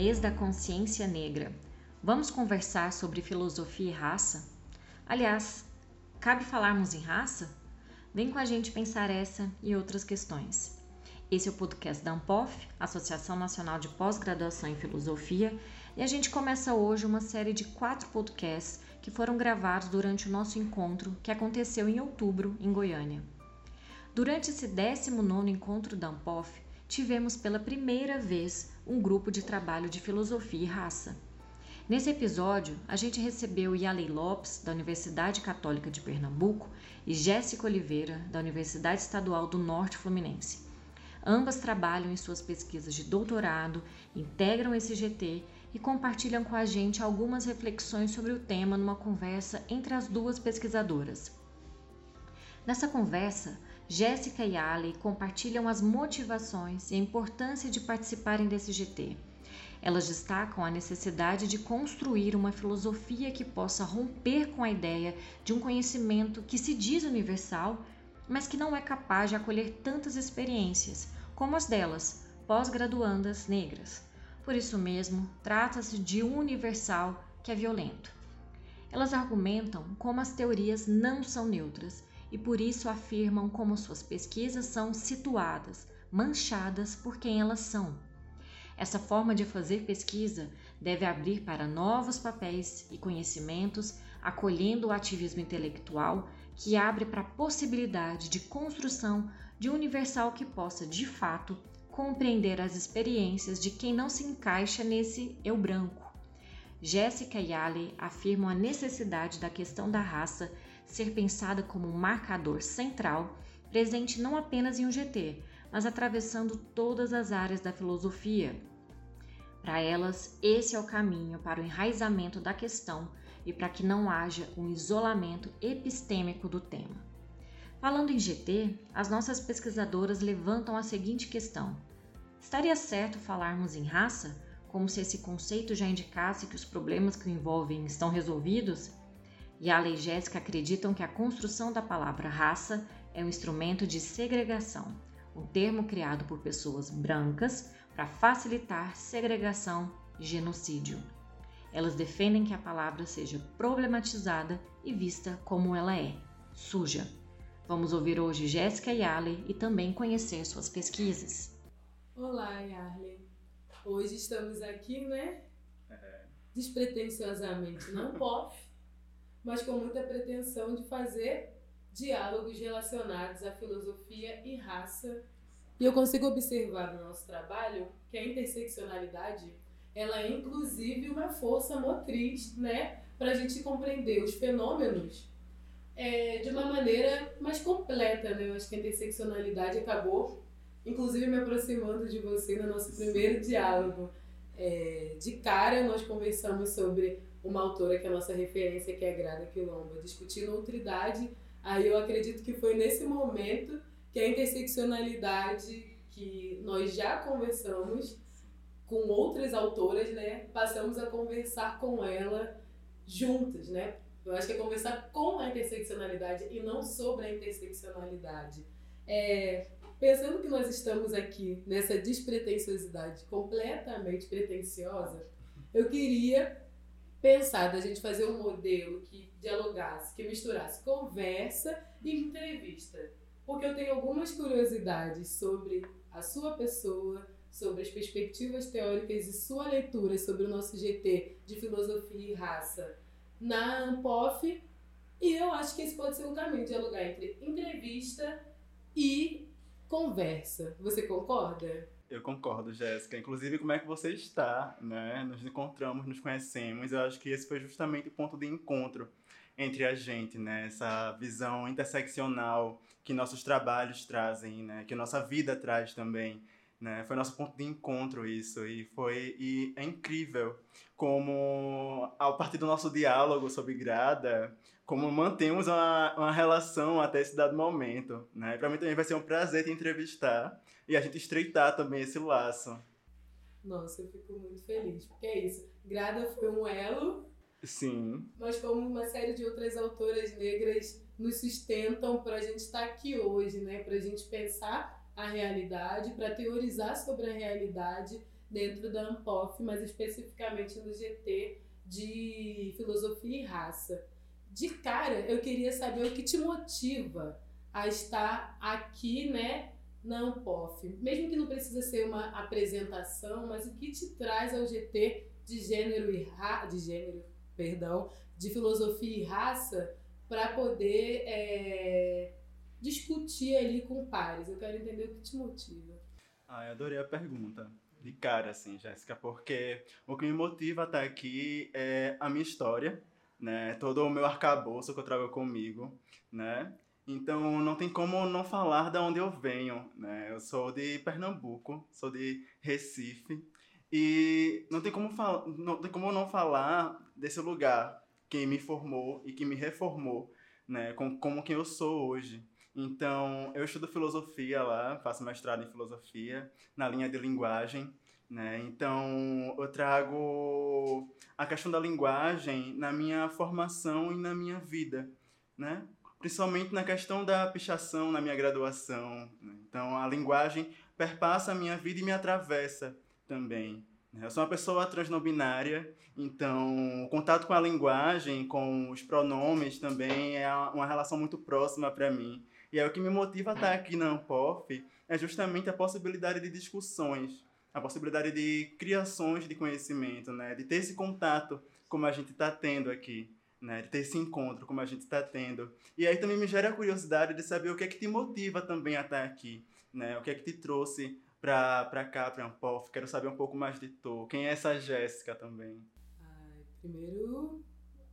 mês da consciência negra. Vamos conversar sobre filosofia e raça? Aliás, cabe falarmos em raça? Vem com a gente pensar essa e outras questões. Esse é o podcast da ANPOF, Associação Nacional de Pós-Graduação em Filosofia, e a gente começa hoje uma série de quatro podcasts que foram gravados durante o nosso encontro que aconteceu em outubro em Goiânia. Durante esse 19 encontro da ANPOF, tivemos pela primeira vez um grupo de trabalho de filosofia e raça. Nesse episódio, a gente recebeu Yalei Lopes, da Universidade Católica de Pernambuco, e Jéssica Oliveira, da Universidade Estadual do Norte Fluminense. Ambas trabalham em suas pesquisas de doutorado, integram esse GT e compartilham com a gente algumas reflexões sobre o tema numa conversa entre as duas pesquisadoras. Nessa conversa, Jéssica e Ali compartilham as motivações e a importância de participarem desse GT. Elas destacam a necessidade de construir uma filosofia que possa romper com a ideia de um conhecimento que se diz universal, mas que não é capaz de acolher tantas experiências como as delas, pós-graduandas negras. Por isso mesmo, trata-se de um universal que é violento. Elas argumentam como as teorias não são neutras e por isso afirmam como suas pesquisas são situadas, manchadas por quem elas são. Essa forma de fazer pesquisa deve abrir para novos papéis e conhecimentos, acolhendo o ativismo intelectual que abre para a possibilidade de construção de um universal que possa, de fato, compreender as experiências de quem não se encaixa nesse eu branco. Jéssica e Ali afirmam a necessidade da questão da raça ser pensada como um marcador central, presente não apenas em um GT, mas atravessando todas as áreas da filosofia. Para elas, esse é o caminho para o enraizamento da questão e para que não haja um isolamento epistêmico do tema. Falando em GT, as nossas pesquisadoras levantam a seguinte questão: estaria certo falarmos em raça, como se esse conceito já indicasse que os problemas que o envolvem estão resolvidos? E a e Jéssica acreditam que a construção da palavra raça é um instrumento de segregação, um termo criado por pessoas brancas para facilitar segregação e genocídio. Elas defendem que a palavra seja problematizada e vista como ela é, suja. Vamos ouvir hoje Jéssica Yale e também conhecer suas pesquisas. Olá, Yarley. Hoje estamos aqui, né? É. Despretensiosamente, não pode mas com muita pretensão de fazer diálogos relacionados à filosofia e raça. E eu consigo observar no nosso trabalho que a interseccionalidade ela é inclusive uma força motriz, né, para a gente compreender os fenômenos é, de uma maneira mais completa, né? Eu acho que a interseccionalidade acabou, inclusive me aproximando de você no nosso primeiro diálogo. É, de cara nós conversamos sobre uma autora que é a nossa referência, que é a Grada Quilomba, discutindo outridade. Aí eu acredito que foi nesse momento que a interseccionalidade que nós já conversamos com outras autoras, né, passamos a conversar com ela juntas, né? Eu acho que é conversar com a interseccionalidade e não sobre a interseccionalidade. É, pensando que nós estamos aqui nessa despretensiosidade completamente pretensiosa, eu queria pensar da gente fazer um modelo que dialogasse, que misturasse conversa e entrevista. Porque eu tenho algumas curiosidades sobre a sua pessoa, sobre as perspectivas teóricas e sua leitura sobre o nosso GT de filosofia e raça na ANPOF. E eu acho que esse pode ser um caminho, dialogar entre entrevista e conversa. Você concorda? Eu concordo, Jéssica. Inclusive, como é que você está, né? Nos encontramos, nos conhecemos. Eu acho que esse foi justamente o ponto de encontro entre a gente, né? Essa visão interseccional que nossos trabalhos trazem, né? Que nossa vida traz também, né? Foi nosso ponto de encontro isso e foi e é incrível como a partir do nosso diálogo sobre Grada, como mantemos uma, uma relação até esse dado momento, né? Para mim também vai ser um prazer te entrevistar e a gente estreitar também esse laço. Nossa, eu fico muito feliz, porque é isso. Grada foi um elo. Sim. Mas como uma série de outras autoras negras nos sustentam para a gente estar aqui hoje, né? Para a gente pensar a realidade, para teorizar sobre a realidade dentro da Ampof, mas especificamente no GT de Filosofia e Raça. De cara, eu queria saber o que te motiva a estar aqui, né, na Ampof. Mesmo que não precisa ser uma apresentação, mas o que te traz ao GT de gênero e ra... de gênero, perdão, de filosofia e raça para poder é, discutir ali com pares. Eu quero entender o que te motiva. Ah, eu adorei a pergunta. De cara, assim, Jéssica, porque o que me motiva a estar aqui é a minha história, né? Todo o meu arcabouço que eu trago comigo, né? Então não tem como não falar de onde eu venho, né? Eu sou de Pernambuco, sou de Recife e não tem como não tem como não falar desse lugar que me formou e que me reformou, né? Com, como quem eu sou hoje. Então, eu estudo filosofia lá, faço mestrado em filosofia, na linha de linguagem, né? Então, eu trago a questão da linguagem na minha formação e na minha vida, né? Principalmente na questão da pichação na minha graduação. Né? Então, a linguagem perpassa a minha vida e me atravessa também. Né? Eu sou uma pessoa transnobinária, então o contato com a linguagem, com os pronomes também é uma relação muito próxima para mim. E é o que me motiva a estar aqui na Ampof é justamente a possibilidade de discussões, a possibilidade de criações de conhecimento, né? de ter esse contato como a gente está tendo aqui. Né, de ter esse encontro como a gente está tendo. E aí também me gera a curiosidade de saber o que é que te motiva também a estar aqui, né? O que é que te trouxe para cá, para Ampof? Quero saber um pouco mais de tu. Quem é essa Jéssica também? Ai, primeiro,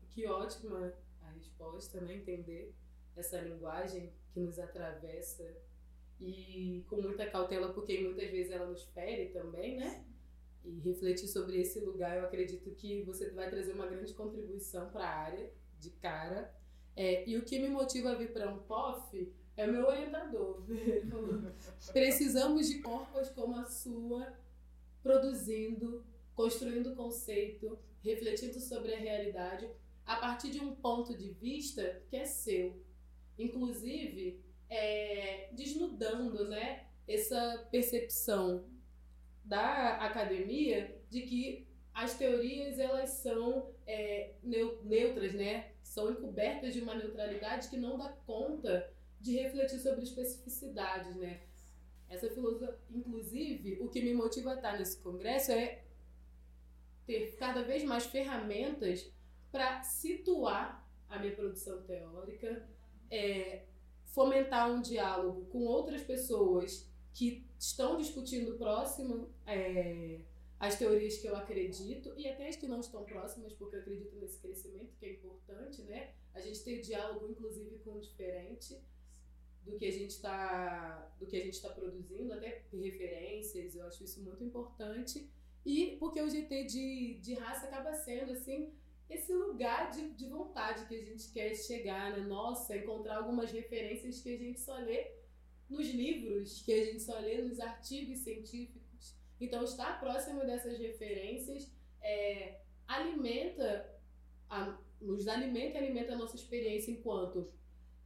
que ótima a resposta, né? Entender essa linguagem que nos atravessa e com muita cautela, porque muitas vezes ela nos fere também, né? E refletir sobre esse lugar, eu acredito que você vai trazer uma grande contribuição para a área, de cara. É, e o que me motiva a vir para um POF é o meu orientador. Ele falou: precisamos de corpos como a sua, produzindo, construindo conceito, refletindo sobre a realidade a partir de um ponto de vista que é seu. Inclusive, é, desnudando né, essa percepção da academia de que as teorias elas são é, neutras, né? são encobertas de uma neutralidade que não dá conta de refletir sobre especificidades, né? Essa filosofia, inclusive, o que me motiva a estar nesse congresso é ter cada vez mais ferramentas para situar a minha produção teórica, é, fomentar um diálogo com outras pessoas que estão discutindo próximo é, as teorias que eu acredito e até as que não estão próximas, porque eu acredito nesse crescimento que é importante, né? A gente ter diálogo, inclusive, com o diferente do que a gente está do que a gente está produzindo, até referências, eu acho isso muito importante. E porque o GT de, de raça acaba sendo assim esse lugar de, de vontade que a gente quer chegar, né? Nossa, encontrar algumas referências que a gente só lê nos livros, que a gente só lê nos artigos científicos. Então, estar próximo dessas referências é, alimenta, a, nos alimenta e alimenta a nossa experiência enquanto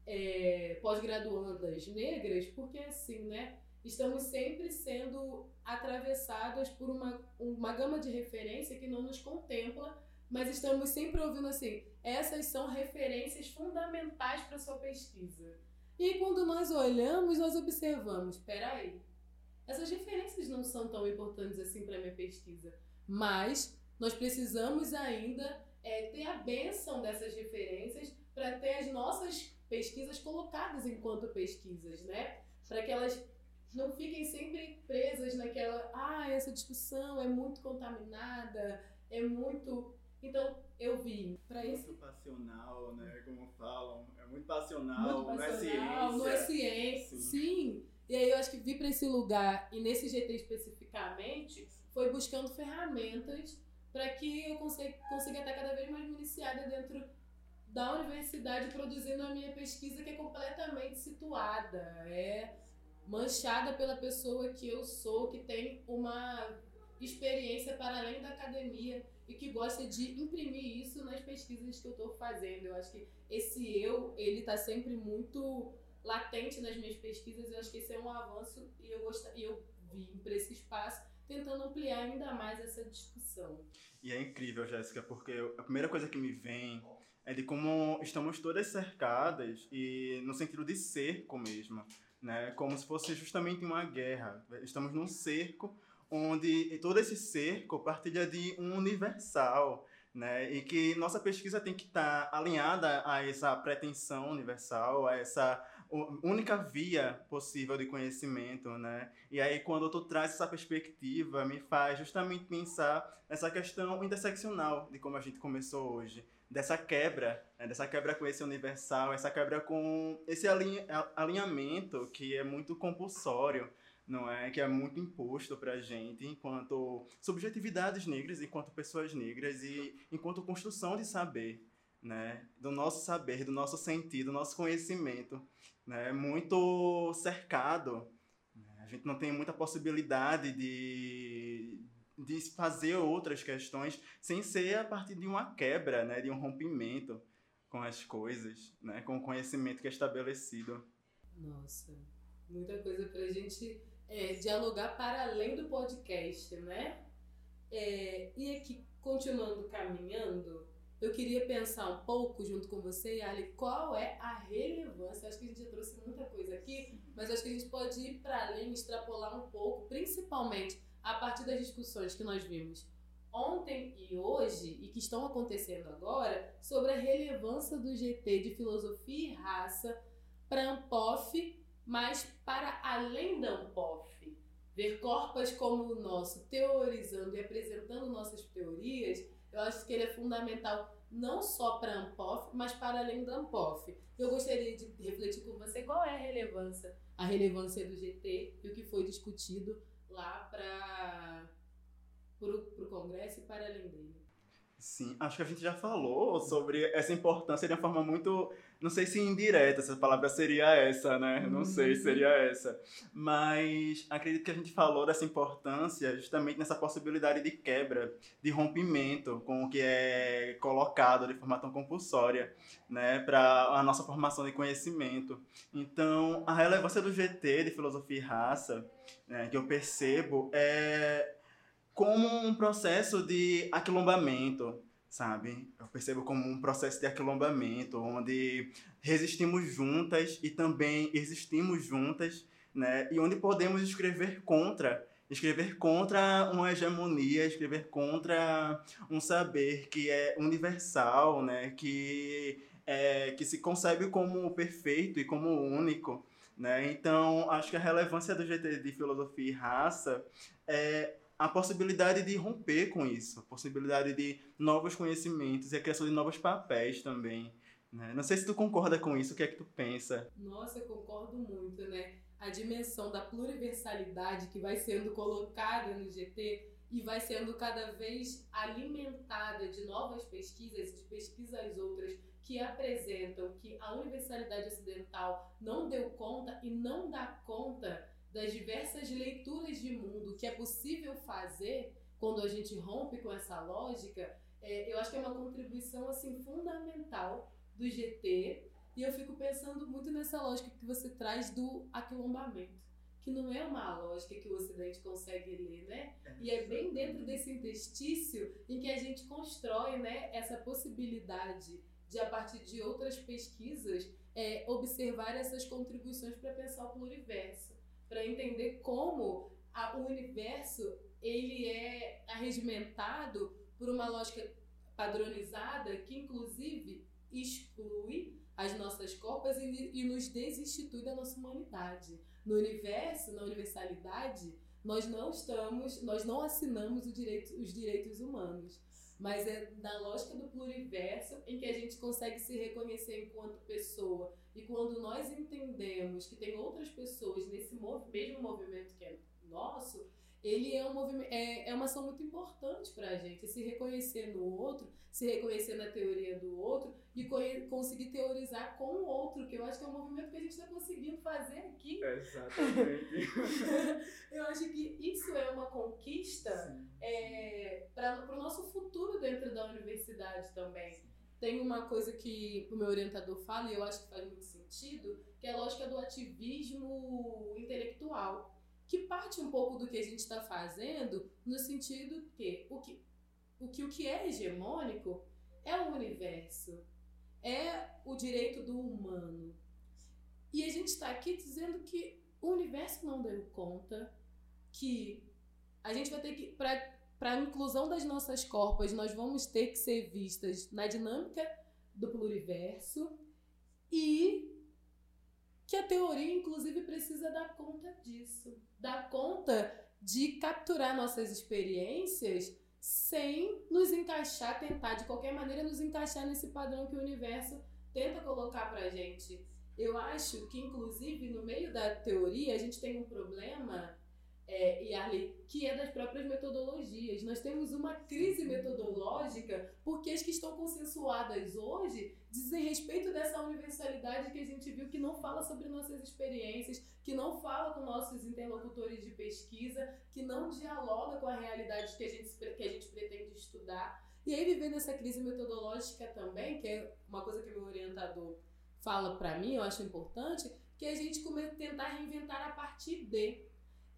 é, pós-graduandas negras, porque assim, né? Estamos sempre sendo atravessadas por uma, uma gama de referência que não nos contempla, mas estamos sempre ouvindo assim: essas são referências fundamentais para sua pesquisa. E quando nós olhamos, nós observamos: peraí, essas referências não são tão importantes assim para minha pesquisa, mas nós precisamos ainda é, ter a benção dessas referências para ter as nossas pesquisas colocadas enquanto pesquisas, né? Para que elas não fiquem sempre presas naquela, ah, essa discussão é muito contaminada, é muito. Então, eu vi para isso. Muito passional, né? Como falam. É muito passional, muito passional não é ciência. Não é ciência. Sim. Sim. E aí eu acho que vir para esse lugar, e nesse GT especificamente, foi buscando ferramentas para que eu consiga, consiga estar cada vez mais municiada dentro da universidade produzindo a minha pesquisa que é completamente situada, é manchada pela pessoa que eu sou, que tem uma experiência para além da academia e que gosta de imprimir isso nas pesquisas que eu estou fazendo. Eu acho que esse eu, ele está sempre muito latente nas minhas pesquisas. Eu acho que esse é um avanço e eu gosto, e eu vim para esse espaço tentando ampliar ainda mais essa discussão. E é incrível, Jéssica, porque a primeira coisa que me vem é de como estamos todas cercadas e no sentido de cerco mesmo, né? Como se fosse justamente uma guerra. Estamos num cerco onde todo esse cerco partilha de um universal, né? E que nossa pesquisa tem que estar tá alinhada a essa pretensão universal, a essa única via possível de conhecimento, né? E aí quando tu traz essa perspectiva, me faz justamente pensar nessa questão interseccional de como a gente começou hoje, dessa quebra, né? dessa quebra com esse universal, essa quebra com esse alinhamento que é muito compulsório, não é? Que é muito imposto pra gente enquanto subjetividades negras, enquanto pessoas negras e enquanto construção de saber, né? Do nosso saber, do nosso sentido, do nosso conhecimento né, muito cercado. A gente não tem muita possibilidade de, de fazer outras questões sem ser a partir de uma quebra, né, de um rompimento com as coisas, né, com o conhecimento que é estabelecido. Nossa, muita coisa para a gente é, dialogar para além do podcast, né? É, e aqui, continuando caminhando, eu queria pensar um pouco junto com você, Ali, qual é a relevância. Acho que a gente já trouxe muita coisa aqui, mas acho que a gente pode ir para além, extrapolar um pouco, principalmente a partir das discussões que nós vimos ontem e hoje e que estão acontecendo agora sobre a relevância do GT de filosofia e raça para a Ampof, mas para além da Ampof. Ver corpos como o nosso teorizando e apresentando nossas teorias eu acho que ele é fundamental não só para a Ampof, mas para além da Ampof. Eu gostaria de refletir com você qual é a relevância, a relevância do GT e o que foi discutido lá para o Congresso e para além dele. Sim, acho que a gente já falou sobre essa importância de uma forma muito. Não sei se indireta, essa palavra seria essa, né? Não sei se seria uhum. essa. Mas acredito que a gente falou dessa importância justamente nessa possibilidade de quebra, de rompimento com o que é colocado de forma tão compulsória, né? Para a nossa formação de conhecimento. Então, a relevância do GT, de filosofia e raça, né, que eu percebo, é como um processo de aquilombamento, sabe? Eu percebo como um processo de aquilombamento, onde resistimos juntas e também existimos juntas, né? E onde podemos escrever contra, escrever contra uma hegemonia, escrever contra um saber que é universal, né? Que é, que se concebe como perfeito e como único. Né? Então, acho que a relevância do GT de filosofia e raça é a possibilidade de romper com isso, a possibilidade de novos conhecimentos e a criação de novos papéis também. Né? Não sei se tu concorda com isso, o que é que tu pensa? Nossa, eu concordo muito, né? A dimensão da pluriversalidade que vai sendo colocada no GT e vai sendo cada vez alimentada de novas pesquisas, de pesquisas outras que apresentam que a universalidade ocidental não deu conta e não dá conta das diversas leituras de mundo que é possível fazer quando a gente rompe com essa lógica, é, eu acho que é uma contribuição assim fundamental do GT. E eu fico pensando muito nessa lógica que você traz do aquilombamento, que não é uma lógica que o Ocidente consegue ler, né? E é bem dentro desse interstício em que a gente constrói né, essa possibilidade de, a partir de outras pesquisas, é, observar essas contribuições para pensar o pluriverso para entender como a, o universo ele é arregimentado por uma lógica padronizada que inclusive exclui as nossas copas e, e nos desinstitui da nossa humanidade. No universo, na universalidade, nós não estamos, nós não assinamos direito, os direitos humanos, mas é na lógica do pluriverso em que a gente consegue se reconhecer enquanto pessoa e quando nós entendemos que tem outras pessoas nesse mov mesmo movimento que é nosso, ele é, um movimento, é, é uma ação muito importante para a gente. Se reconhecer no outro, se reconhecer na teoria do outro e conseguir teorizar com o outro, que eu acho que é um movimento que a gente está conseguindo fazer aqui. Exatamente. eu acho que isso é uma conquista é, para o nosso futuro dentro da universidade também. Tem uma coisa que o meu orientador fala e eu acho que faz muito sentido, que é a lógica do ativismo intelectual que parte um pouco do que a gente está fazendo no sentido que o que o que o que é hegemônico é o universo, é o direito do humano. E a gente está aqui dizendo que o universo não deu conta, que a gente vai ter que a inclusão das nossas corpas, nós vamos ter que ser vistas na dinâmica do pluriverso e que a teoria, inclusive, precisa dar conta disso. Dar conta de capturar nossas experiências sem nos encaixar, tentar de qualquer maneira nos encaixar nesse padrão que o universo tenta colocar pra gente. Eu acho que, inclusive, no meio da teoria, a gente tem um problema é, Yarley, que é das próprias metodologias. Nós temos uma crise metodológica porque as que estão consensuadas hoje dizem respeito dessa universalidade que a gente viu que não fala sobre nossas experiências, que não fala com nossos interlocutores de pesquisa, que não dialoga com a realidade que a gente, que a gente pretende estudar. E aí, vivendo essa crise metodológica também, que é uma coisa que meu orientador fala para mim, eu acho importante, que a gente tentar reinventar a partir de.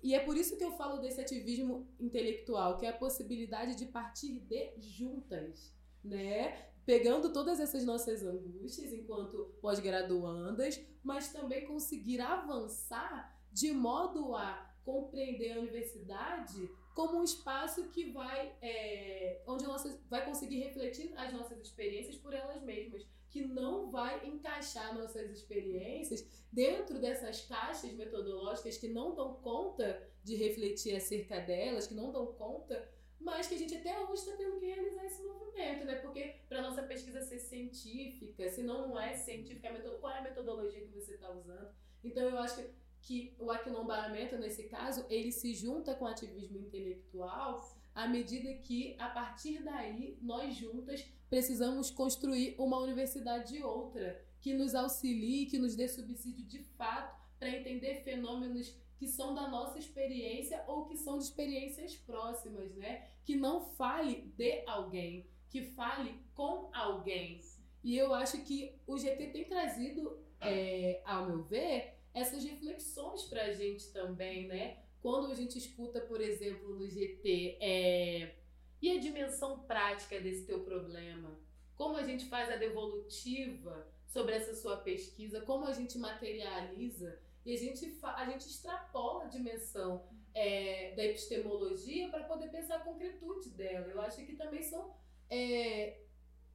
E é por isso que eu falo desse ativismo intelectual, que é a possibilidade de partir de juntas, né? Pegando todas essas nossas angústias enquanto pós-graduandas, mas também conseguir avançar de modo a compreender a universidade como um espaço que vai, é, onde nossas, vai conseguir refletir as nossas experiências por elas mesmas que não vai encaixar nossas experiências dentro dessas caixas metodológicas que não dão conta de refletir acerca delas, que não dão conta, mas que a gente até hoje está tendo que realizar esse movimento, né? Porque para nossa pesquisa ser científica, se não, é científica, qual é a metodologia que você está usando? Então eu acho que, que o aquilombaramento, nesse caso, ele se junta com o ativismo intelectual à medida que, a partir daí, nós juntas precisamos construir uma universidade de outra, que nos auxilie, que nos dê subsídio de fato para entender fenômenos que são da nossa experiência ou que são de experiências próximas, né? Que não fale de alguém, que fale com alguém. E eu acho que o GT tem trazido, é, ao meu ver, essas reflexões para a gente também, né? Quando a gente escuta, por exemplo, no GT, é, e a dimensão prática desse teu problema? Como a gente faz a devolutiva sobre essa sua pesquisa? Como a gente materializa? E a gente, a gente extrapola a dimensão é, da epistemologia para poder pensar a concretude dela. Eu acho que também são é,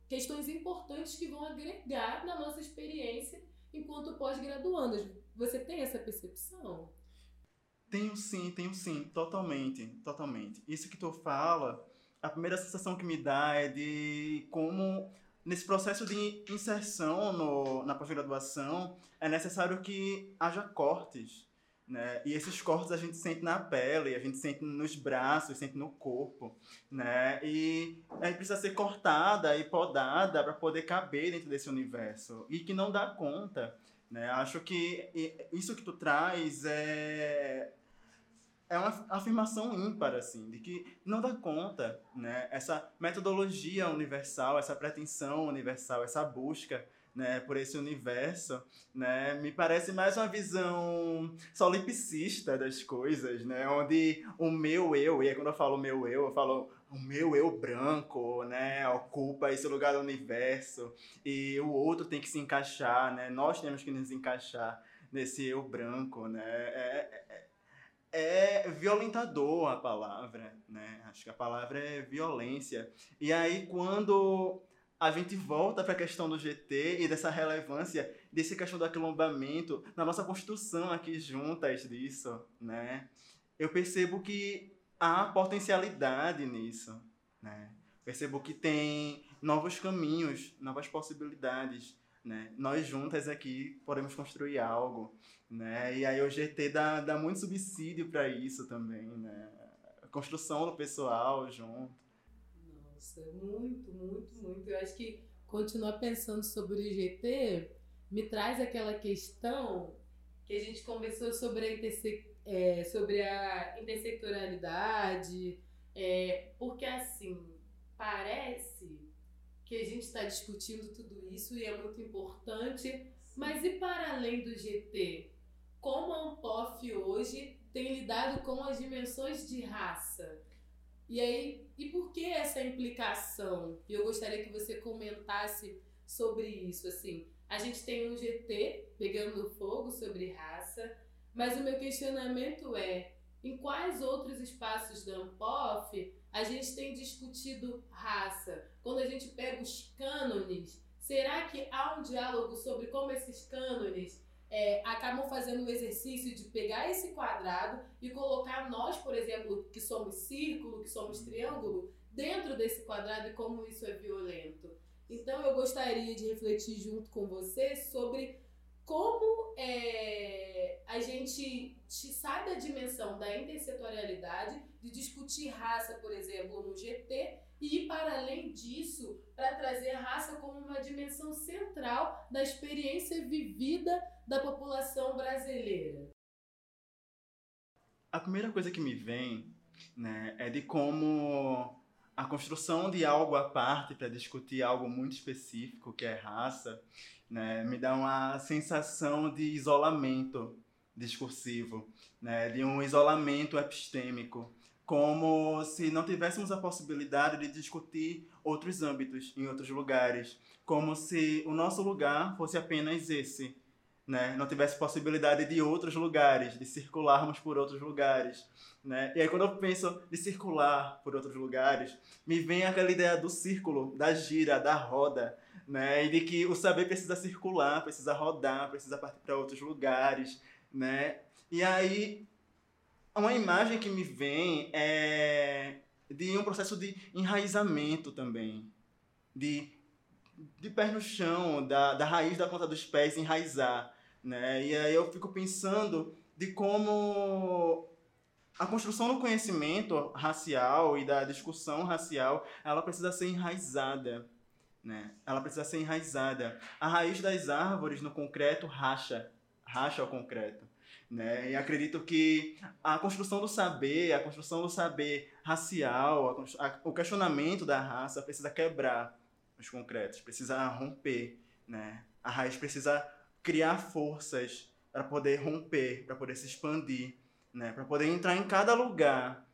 questões importantes que vão agregar na nossa experiência enquanto pós-graduandas. Você tem essa percepção? Tenho sim, tenho sim, totalmente, totalmente. Isso que tu fala a primeira sensação que me dá é de como nesse processo de inserção no, na pós-graduação é necessário que haja cortes, né? E esses cortes a gente sente na pele, a gente sente nos braços, sente no corpo, né? E aí precisa ser cortada e podada para poder caber dentro desse universo e que não dá conta, né? Acho que isso que tu traz é é uma afirmação ímpar, assim, de que não dá conta, né? Essa metodologia universal, essa pretensão universal, essa busca, né, por esse universo, né, me parece mais uma visão solipsista das coisas, né, onde o meu eu, e aí quando eu falo meu eu, eu falo o meu eu branco, né, ocupa esse lugar do universo, e o outro tem que se encaixar, né, nós temos que nos encaixar nesse eu branco, né, é, é, é violentador a palavra, né? Acho que a palavra é violência. E aí quando a gente volta para a questão do GT e dessa relevância desse questão do aquilombamento na nossa construção aqui juntas disso, né? Eu percebo que há potencialidade nisso, né? Percebo que tem novos caminhos, novas possibilidades, né? Nós juntas aqui podemos construir algo, né? E aí o GT dá, dá muito subsídio para isso também, né? Construção do pessoal junto. Nossa, muito, muito, muito. Eu acho que continuar pensando sobre o GT me traz aquela questão que a gente conversou sobre a, interse é, sobre a intersectorialidade, é, porque assim, parece que a gente está discutindo tudo isso e é muito importante, mas e para além do GT? como a Ampof hoje tem lidado com as dimensões de raça. E aí, e por que essa implicação? Eu gostaria que você comentasse sobre isso, assim. A gente tem um GT pegando fogo sobre raça, mas o meu questionamento é: em quais outros espaços da Ampof a gente tem discutido raça? Quando a gente pega os cânones, será que há um diálogo sobre como esses cânones é, acabam fazendo o exercício de pegar esse quadrado e colocar nós, por exemplo, que somos círculo, que somos triângulo, dentro desse quadrado e como isso é violento? Então eu gostaria de refletir junto com você sobre como é, a gente sai da dimensão da intersetorialidade, de discutir raça, por exemplo, no GT, e para além disso, para trazer a raça como uma dimensão central da experiência vivida da população brasileira. A primeira coisa que me vem né, é de como a construção de algo à parte para discutir algo muito específico, que é raça, né, me dá uma sensação de isolamento discursivo, né, de um isolamento epistêmico, como se não tivéssemos a possibilidade de discutir outros âmbitos em outros lugares, como se o nosso lugar fosse apenas esse, né? Não tivesse possibilidade de outros lugares, de circularmos por outros lugares, né? E aí quando eu penso de circular por outros lugares, me vem aquela ideia do círculo, da gira, da roda, né? E de que o saber precisa circular, precisa rodar, precisa partir para outros lugares, né? E aí uma imagem que me vem é de um processo de enraizamento também, de de pés no chão, da, da raiz da ponta dos pés enraizar, né? E aí eu fico pensando de como a construção do conhecimento racial e da discussão racial, ela precisa ser enraizada, né? Ela precisa ser enraizada. A raiz das árvores no concreto racha, racha o concreto. Né? E acredito que a construção do saber, a construção do saber racial, a, a, o questionamento da raça precisa quebrar os concretos, precisa romper. Né? A raiz precisa criar forças para poder romper, para poder se expandir, né? para poder entrar em cada lugar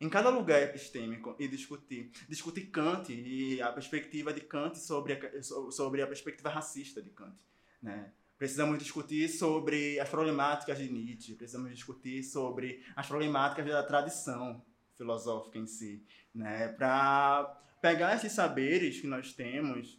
em cada lugar epistêmico e discutir. Discutir Kant e a perspectiva de Kant sobre a, sobre a perspectiva racista de Kant. Né? Precisamos discutir sobre as problemáticas de Nietzsche, precisamos discutir sobre as problemáticas da tradição filosófica em si, né? para pegar esses saberes que nós temos,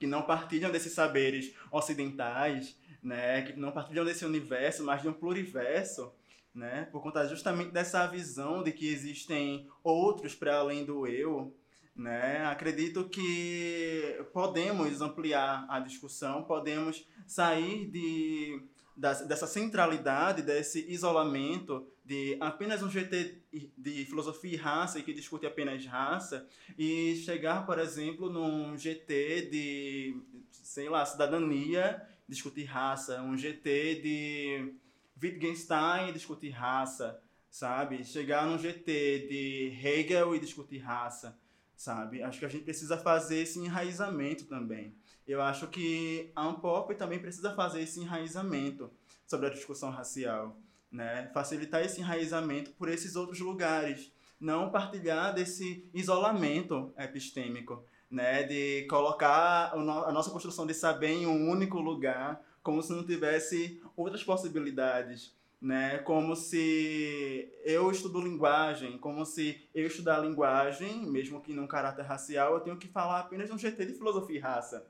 que não partilham desses saberes ocidentais, né? que não partilham desse universo, mas de um pluriverso, né? Por conta justamente dessa visão de que existem outros para além do eu, né? Acredito que podemos ampliar a discussão, podemos sair de, dessa centralidade, desse isolamento de apenas um GT de filosofia e raça que discute apenas raça e chegar, por exemplo, num GT de, sei lá, cidadania, discutir raça, um GT de Wittgenstein discutir raça, sabe? Chegar num GT de Hegel e discutir raça, sabe? Acho que a gente precisa fazer esse enraizamento também. Eu acho que a Unpop também precisa fazer esse enraizamento sobre a discussão racial, né? Facilitar esse enraizamento por esses outros lugares, não partilhar desse isolamento epistêmico, né? De colocar a nossa construção de saber em um único lugar, como se não tivesse outras possibilidades, né? Como se eu estudo linguagem, como se eu estudar linguagem, mesmo que num caráter racial, eu tenho que falar apenas no GT de filosofia e raça,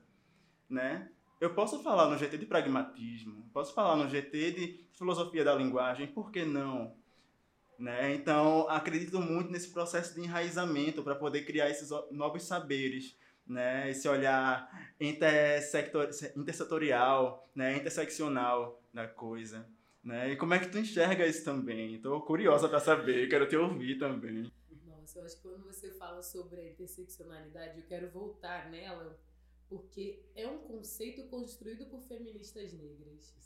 né? Eu posso falar no GT de pragmatismo, posso falar no GT de filosofia da linguagem, por que não? Né? Então, acredito muito nesse processo de enraizamento para poder criar esses novos saberes, né, esse olhar intersetorial, né, interseccional da coisa. Né? E como é que tu enxerga isso também? Estou curiosa para saber, quero te ouvir também. Nossa, eu acho que quando você fala sobre a interseccionalidade, eu quero voltar nela, porque é um conceito construído por feministas negras.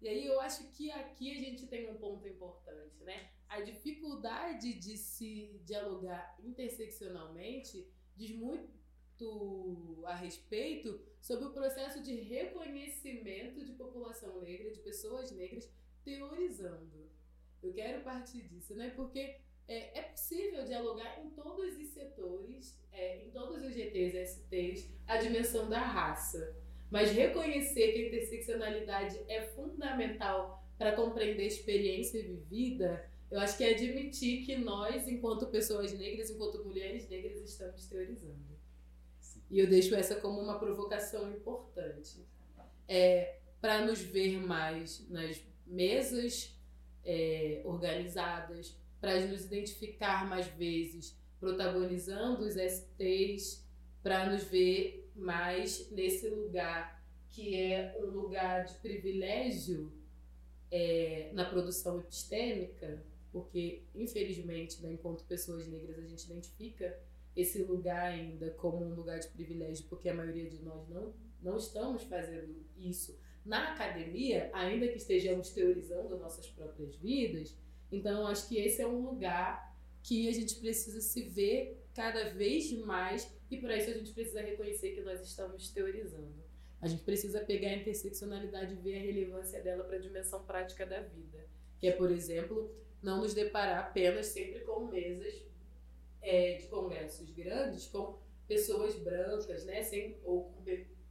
E aí eu acho que aqui a gente tem um ponto importante, né? A dificuldade de se dialogar interseccionalmente diz muito a respeito sobre o processo de reconhecimento de população negra, de pessoas negras, teorizando. Eu quero partir disso, né? Porque é, é possível dialogar em todos os setores, é, em todos os GTs, STs, a dimensão da raça. Mas reconhecer que a interseccionalidade é fundamental para compreender a experiência vivida, eu acho que é admitir que nós, enquanto pessoas negras, enquanto mulheres negras, estamos teorizando. E eu deixo essa como uma provocação importante. É, para nos ver mais nas mesas é, organizadas, para nos identificar mais vezes protagonizando os STs, para nos ver mais nesse lugar que é um lugar de privilégio é, na produção epistêmica, porque infelizmente, né, enquanto pessoas negras, a gente identifica esse lugar ainda como um lugar de privilégio, porque a maioria de nós não, não estamos fazendo isso na academia, ainda que estejamos teorizando nossas próprias vidas. Então, acho que esse é um lugar que a gente precisa se ver cada vez mais e para isso a gente precisa reconhecer que nós estamos teorizando. A gente precisa pegar a interseccionalidade e ver a relevância dela para a dimensão prática da vida, que é, por exemplo, não nos deparar apenas sempre com mesas é, de congressos grandes com pessoas brancas, né, sem, ou,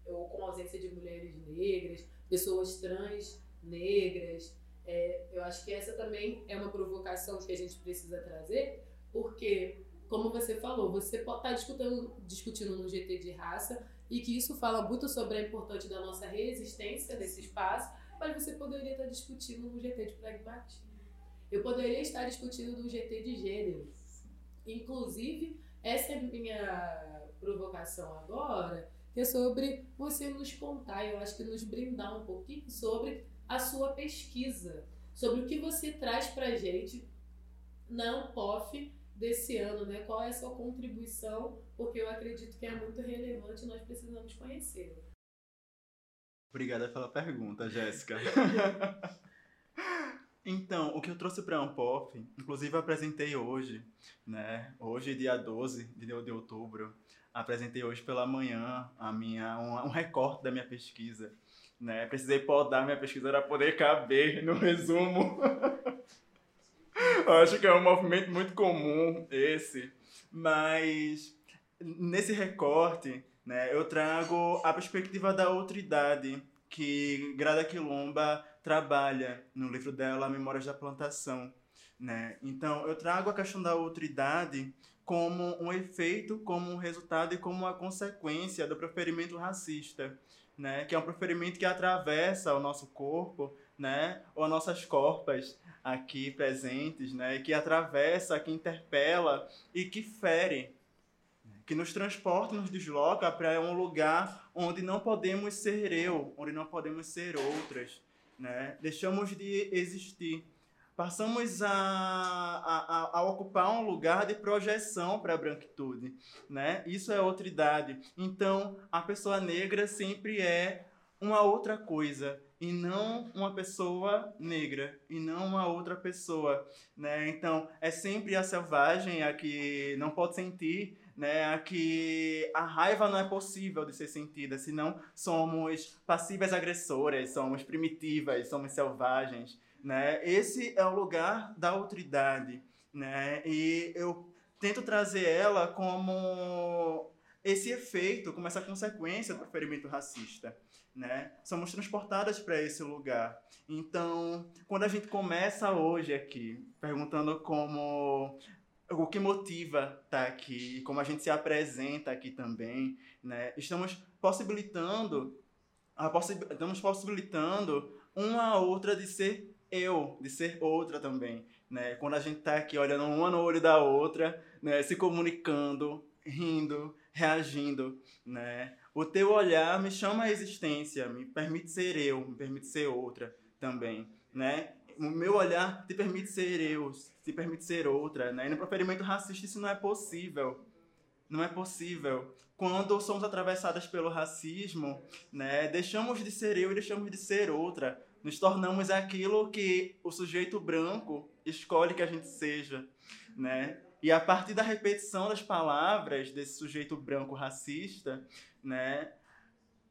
ou com ausência de mulheres negras, pessoas trans negras. É, eu acho que essa também é uma provocação que a gente precisa trazer, porque, como você falou, você pode estar tá discutindo, discutindo no GT de raça e que isso fala muito sobre a importância da nossa resistência nesse espaço, mas você poderia estar discutindo no GT de pragmatismo. Eu poderia estar discutindo no GT de gênero. Inclusive, essa é a minha provocação agora, que é sobre você nos contar, eu acho que nos brindar um pouquinho sobre a sua pesquisa, sobre o que você traz para gente na UPOF desse ano, né? Qual é a sua contribuição, porque eu acredito que é muito relevante e nós precisamos conhecê-la. Obrigada pela pergunta, Jéssica. Então, o que eu trouxe para a Ampof, inclusive apresentei hoje, né? Hoje, dia 12 de, outubro, apresentei hoje pela manhã a minha, um, um recorte da minha pesquisa. Né? Precisei podar minha pesquisa para poder caber no resumo. acho que é um movimento muito comum esse. Mas nesse recorte, né, eu trago a perspectiva da outra idade que Grada Quilomba trabalha no livro dela Memórias da Plantação. Né? Então, eu trago a questão da outridade como um efeito, como um resultado e como uma consequência do proferimento racista, né? que é um proferimento que atravessa o nosso corpo, né? ou as nossas corpas aqui presentes, né? que atravessa, que interpela e que fere que nos transporta, nos desloca para um lugar onde não podemos ser eu, onde não podemos ser outras, né? Deixamos de existir. Passamos a, a, a ocupar um lugar de projeção para a branquitude, né? Isso é outra idade. Então, a pessoa negra sempre é uma outra coisa e não uma pessoa negra e não uma outra pessoa, né? Então, é sempre a selvagem a que não pode sentir né, que a raiva não é possível de ser sentida, senão somos passivas agressoras, somos primitivas, somos selvagens, né? Esse é o lugar da autoridade, né? E eu tento trazer ela como esse efeito, como essa consequência do ferimento racista, né? Somos transportadas para esse lugar. Então, quando a gente começa hoje aqui, perguntando como o que motiva estar tá aqui, como a gente se apresenta aqui também, né? Estamos possibilitando, possi estamos possibilitando uma outra de ser eu, de ser outra também, né? Quando a gente está aqui olhando uma no olho da outra, né? Se comunicando, rindo, reagindo, né? O teu olhar me chama à existência, me permite ser eu, me permite ser outra também, né? O meu olhar te permite ser eu, te permite ser outra, né? E no proferimento racista isso não é possível. Não é possível. Quando somos atravessadas pelo racismo, né, deixamos de ser eu e deixamos de ser outra. Nos tornamos aquilo que o sujeito branco escolhe que a gente seja, né? E a partir da repetição das palavras desse sujeito branco racista, né,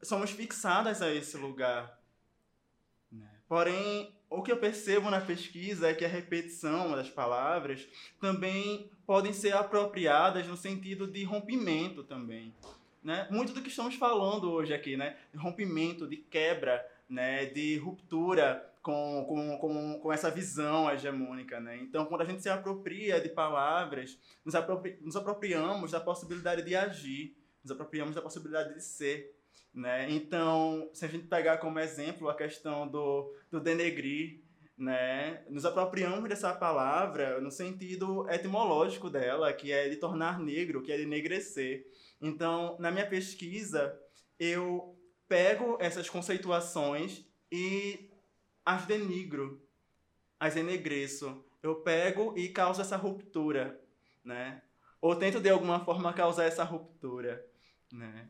somos fixadas a esse lugar. Né? Porém, o que eu percebo na pesquisa é que a repetição das palavras também podem ser apropriadas no sentido de rompimento também. Né? Muito do que estamos falando hoje aqui, né? De rompimento, de quebra, né? de ruptura com, com, com, com essa visão hegemônica. Né? Então, quando a gente se apropria de palavras, nos, apropri nos apropriamos da possibilidade de agir, nos apropriamos da possibilidade de ser. Né? Então, se a gente pegar como exemplo a questão do, do denegrir, né? nos apropriamos dessa palavra no sentido etimológico dela, que é de tornar negro, que é de enegrecer. Então, na minha pesquisa, eu pego essas conceituações e as denigro, as enegreço. Eu pego e causo essa ruptura, né? Ou tento de alguma forma causar essa ruptura, né?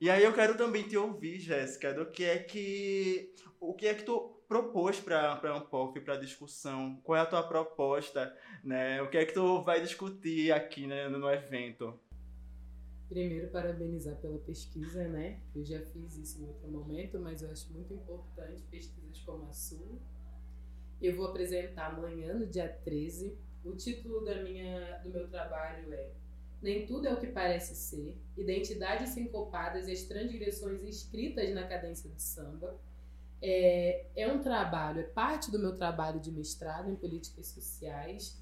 E aí eu quero também te ouvir, Jéssica, do que é que o que é que tu propôs para para um POF, para discussão? Qual é a tua proposta, né? O que é que tu vai discutir aqui né, no evento? Primeiro, parabenizar pela pesquisa, né? Eu já fiz isso em outro momento, mas eu acho muito importante pesquisas como a sua. Eu vou apresentar amanhã, no dia 13. O título da minha, do meu trabalho é nem tudo é o que parece ser, identidades sincopadas e as transgressões escritas na cadência do samba. É, é um trabalho, é parte do meu trabalho de mestrado em políticas sociais,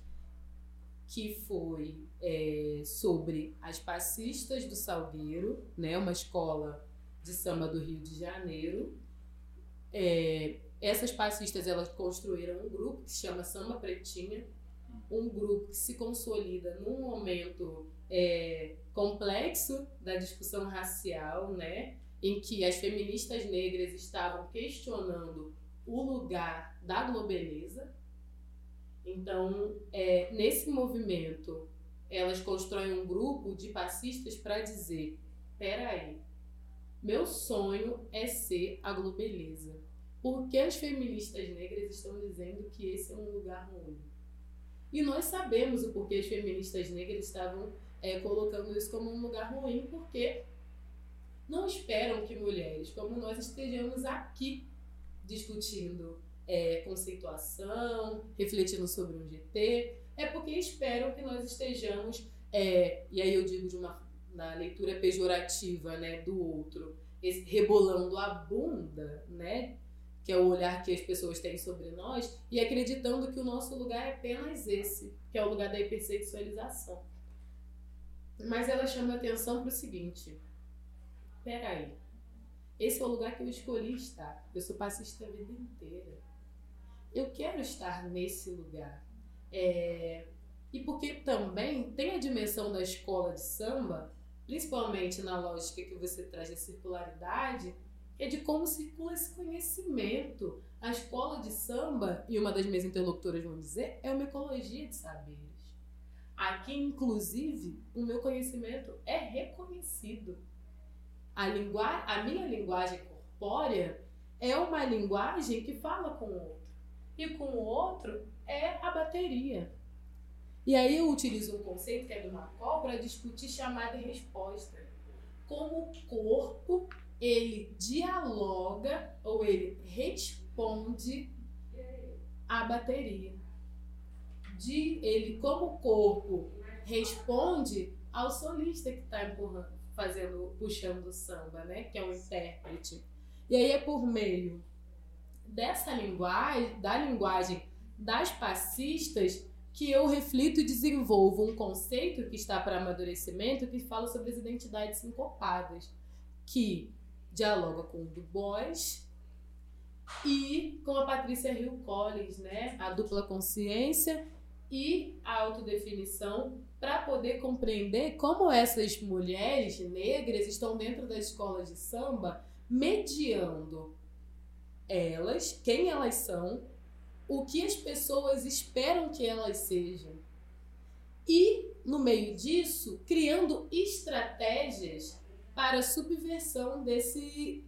que foi é, sobre as passistas do Salgueiro, né, uma escola de samba do Rio de Janeiro. É, essas passistas elas construíram um grupo que se chama Samba Pretinha, um grupo que se consolida num momento é, complexo da discussão racial, né, em que as feministas negras estavam questionando o lugar da globeleza. Então, é, nesse movimento, elas constroem um grupo de passistas para dizer: peraí, meu sonho é ser a globeleza. Por que as feministas negras estão dizendo que esse é um lugar ruim? E nós sabemos o porquê as feministas negras estavam é, colocando isso como um lugar ruim, porque não esperam que mulheres como nós estejamos aqui discutindo é, conceituação, refletindo sobre um GT, é porque esperam que nós estejamos, é, e aí eu digo de uma na leitura pejorativa né, do outro, esse, rebolando a bunda, né, que é o olhar que as pessoas têm sobre nós, e acreditando que o nosso lugar é apenas esse, que é o lugar da hipersexualização. Mas ela chama atenção para o seguinte: peraí, esse é o lugar que eu escolhi estar. Eu sou passista a vida inteira. Eu quero estar nesse lugar. É... E porque também tem a dimensão da escola de samba, principalmente na lógica que você traz da circularidade, é de como circula esse conhecimento. A escola de samba, e uma das minhas interlocutoras vão dizer, é uma ecologia de saber. Aqui, inclusive, o meu conhecimento é reconhecido. A, lingu... a minha linguagem corpórea é uma linguagem que fala com o outro. E com o outro é a bateria. E aí eu utilizo um conceito que é do Marcol para discutir chamada e resposta. Como o corpo ele dialoga ou ele responde à bateria de ele como corpo responde ao solista que está empurrando, fazendo, puxando o samba, né? Que é o intérprete. E aí é por meio dessa linguagem, da linguagem das passistas, que eu reflito e desenvolvo um conceito que está para amadurecimento que fala sobre as identidades sincopadas, que dialoga com o Du Bois e com a Patrícia Hill Collins, né? A dupla consciência e a autodefinição para poder compreender como essas mulheres negras estão dentro da escola de samba, mediando elas, quem elas são, o que as pessoas esperam que elas sejam. E, no meio disso, criando estratégias para subversão desse,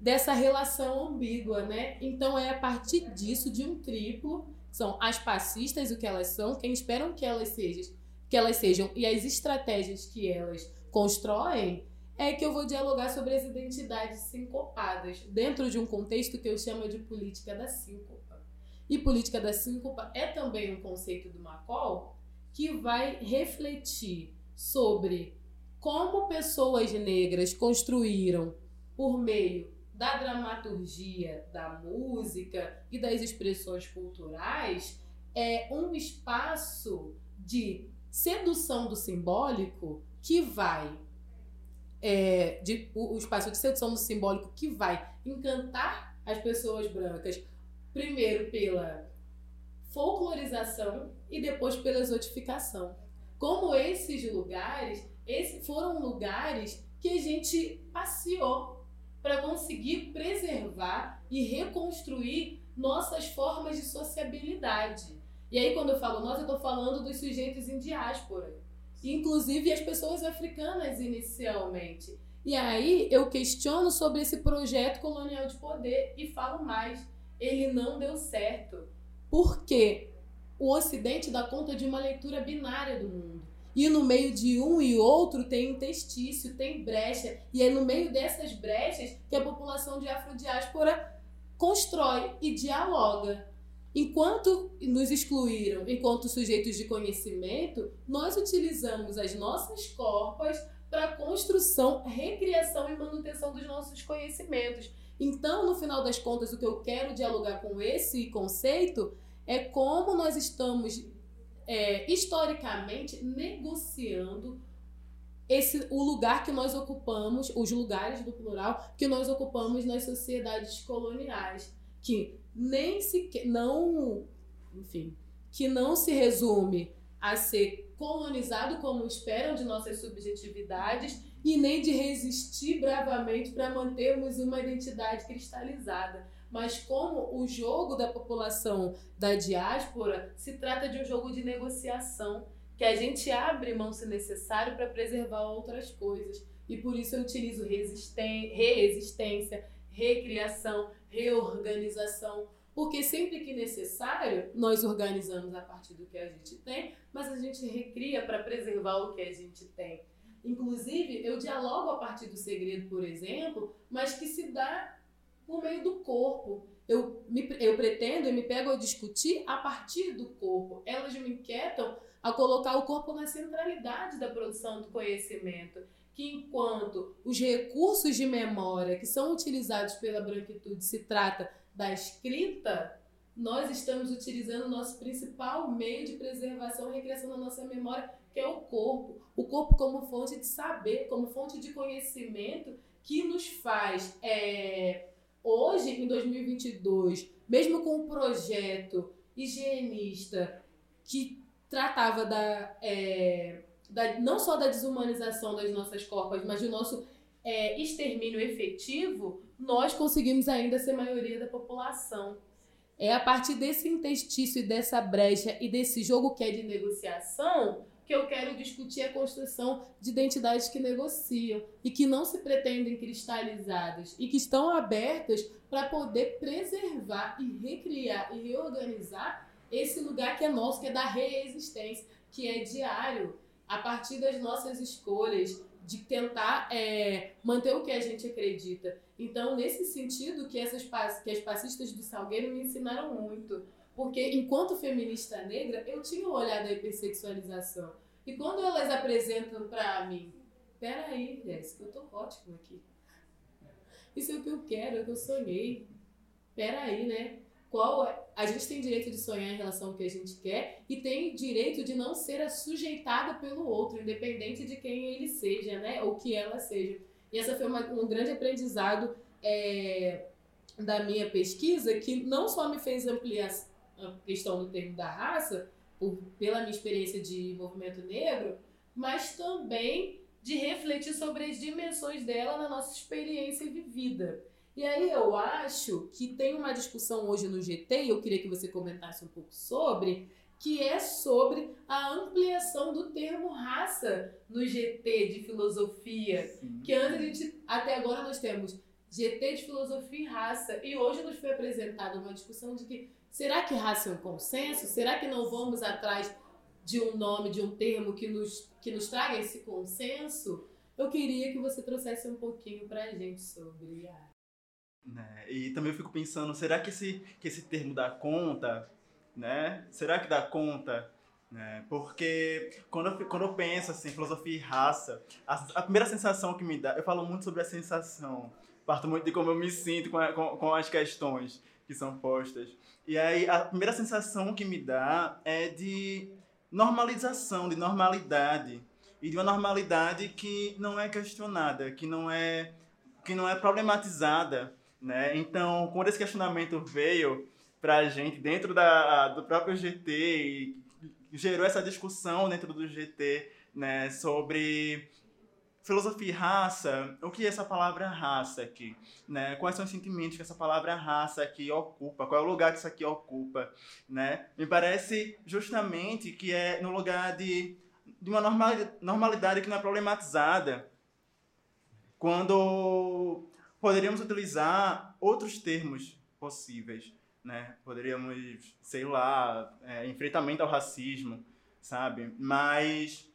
dessa relação ambígua, né? Então é a partir disso, de um triplo, são as passistas, o que elas são, quem esperam que elas sejam, que elas sejam e as estratégias que elas constroem é que eu vou dialogar sobre as identidades sincopadas, dentro de um contexto que eu chamo de política da síncopa. E política da síncopa é também um conceito do Macol que vai refletir sobre como pessoas negras construíram, por meio da dramaturgia, da música e das expressões culturais, é um espaço de sedução do simbólico que vai é, de, o, o espaço de sedução do simbólico que vai encantar as pessoas brancas, primeiro pela folclorização e depois pela exotificação. Como esses lugares, esses foram lugares que a gente passeou para conseguir preservar e reconstruir nossas formas de sociabilidade. E aí, quando eu falo nós, eu estou falando dos sujeitos em diáspora inclusive as pessoas africanas inicialmente. E aí eu questiono sobre esse projeto colonial de poder e falo mais, ele não deu certo. Porque o Ocidente dá conta de uma leitura binária do mundo. E no meio de um e outro tem interstício, tem brecha. E é no meio dessas brechas que a população de afrodiáspora constrói e dialoga. Enquanto nos excluíram enquanto sujeitos de conhecimento, nós utilizamos as nossas corpas para construção, recriação e manutenção dos nossos conhecimentos. Então, no final das contas, o que eu quero dialogar com esse conceito é como nós estamos é, historicamente negociando esse o lugar que nós ocupamos, os lugares do plural que nós ocupamos nas sociedades coloniais, que nem sequer, não, enfim, que não se resume a ser colonizado como esperam de nossas subjetividades e nem de resistir bravamente para mantermos uma identidade cristalizada. Mas como o jogo da população da diáspora se trata de um jogo de negociação, que a gente abre mão se necessário para preservar outras coisas. E por isso eu utilizo reexistência, recriação, reorganização, porque sempre que necessário, nós organizamos a partir do que a gente tem, mas a gente recria para preservar o que a gente tem. Inclusive, eu dialogo a partir do segredo, por exemplo, mas que se dá por meio do corpo. Eu, me, eu pretendo e me pego a discutir a partir do corpo. Elas me inquietam a colocar o corpo na centralidade da produção do conhecimento que enquanto os recursos de memória que são utilizados pela branquitude se trata da escrita, nós estamos utilizando o nosso principal meio de preservação e recriação da nossa memória, que é o corpo. O corpo como fonte de saber, como fonte de conhecimento que nos faz, é, hoje, em 2022, mesmo com um projeto higienista que tratava da, é, da, não só da desumanização das nossas corpas, mas do nosso é, extermínio efetivo, nós conseguimos ainda ser maioria da população. É a partir desse interstício e dessa brecha e desse jogo que é de negociação que eu quero discutir a construção de identidades que negociam e que não se pretendem cristalizadas e que estão abertas para poder preservar e recriar e reorganizar esse lugar que é nosso, que é da reexistência, que é diário, a partir das nossas escolhas, de tentar é, manter o que a gente acredita. Então, nesse sentido, que, essas, que as passistas do Salgueiro me ensinaram muito. Porque, enquanto feminista negra, eu tinha um olhar da hipersexualização. E quando elas apresentam para mim, peraí, Jéssica, eu tô ótimo aqui. Isso é o que eu quero, é o que eu sonhei. Peraí, né? qual é, a gente tem direito de sonhar em relação ao que a gente quer e tem direito de não ser sujeitada pelo outro, independente de quem ele seja, né? Ou que ela seja. E essa foi uma, um grande aprendizado é, da minha pesquisa, que não só me fez ampliar a questão do termo da raça, por, pela minha experiência de movimento negro, mas também de refletir sobre as dimensões dela na nossa experiência vivida. E aí eu acho que tem uma discussão hoje no GT, e eu queria que você comentasse um pouco sobre, que é sobre a ampliação do termo raça no GT de filosofia. Sim. Que antes a gente, até agora nós temos GT de filosofia e raça, e hoje nos foi apresentada uma discussão de que será que raça é um consenso? Será que não vamos atrás de um nome, de um termo que nos, que nos traga esse consenso? eu queria que você trouxesse um pouquinho pra gente sobre a né? E também eu fico pensando, será que esse, que esse termo dá conta? Né? Será que dá conta? Né? Porque quando eu, quando eu penso assim, filosofia e raça, a, a, primeira sensação que me dá, eu falo muito sobre a sensação, parto muito de como eu me sinto com, a, com, com as questões que são postas. E aí a primeira sensação que me dá é de normalização, de normalidade. E de uma normalidade que não é questionada, que não é, que não é problematizada né? Então, quando esse questionamento veio para a gente dentro da, do próprio GT e gerou essa discussão dentro do GT né, sobre filosofia raça, o que é essa palavra raça aqui? Né? Quais são os sentimentos que essa palavra raça aqui ocupa? Qual é o lugar que isso aqui ocupa? Né? Me parece justamente que é no lugar de, de uma normalidade que não é problematizada. Quando poderíamos utilizar outros termos possíveis, né? Poderíamos, sei lá, é, enfrentamento ao racismo, sabe? Mas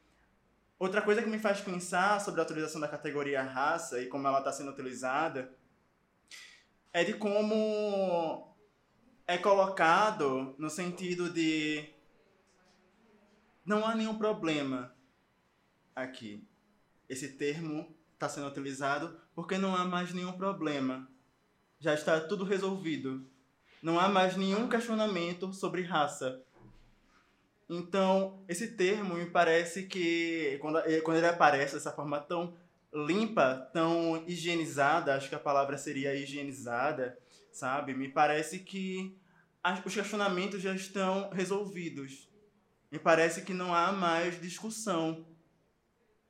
outra coisa que me faz pensar sobre a utilização da categoria raça e como ela está sendo utilizada é de como é colocado no sentido de não há nenhum problema aqui. Esse termo está sendo utilizado porque não há mais nenhum problema. Já está tudo resolvido. Não há mais nenhum questionamento sobre raça. Então, esse termo me parece que, quando, quando ele aparece dessa forma tão limpa, tão higienizada, acho que a palavra seria higienizada, sabe? Me parece que os questionamentos já estão resolvidos. Me parece que não há mais discussão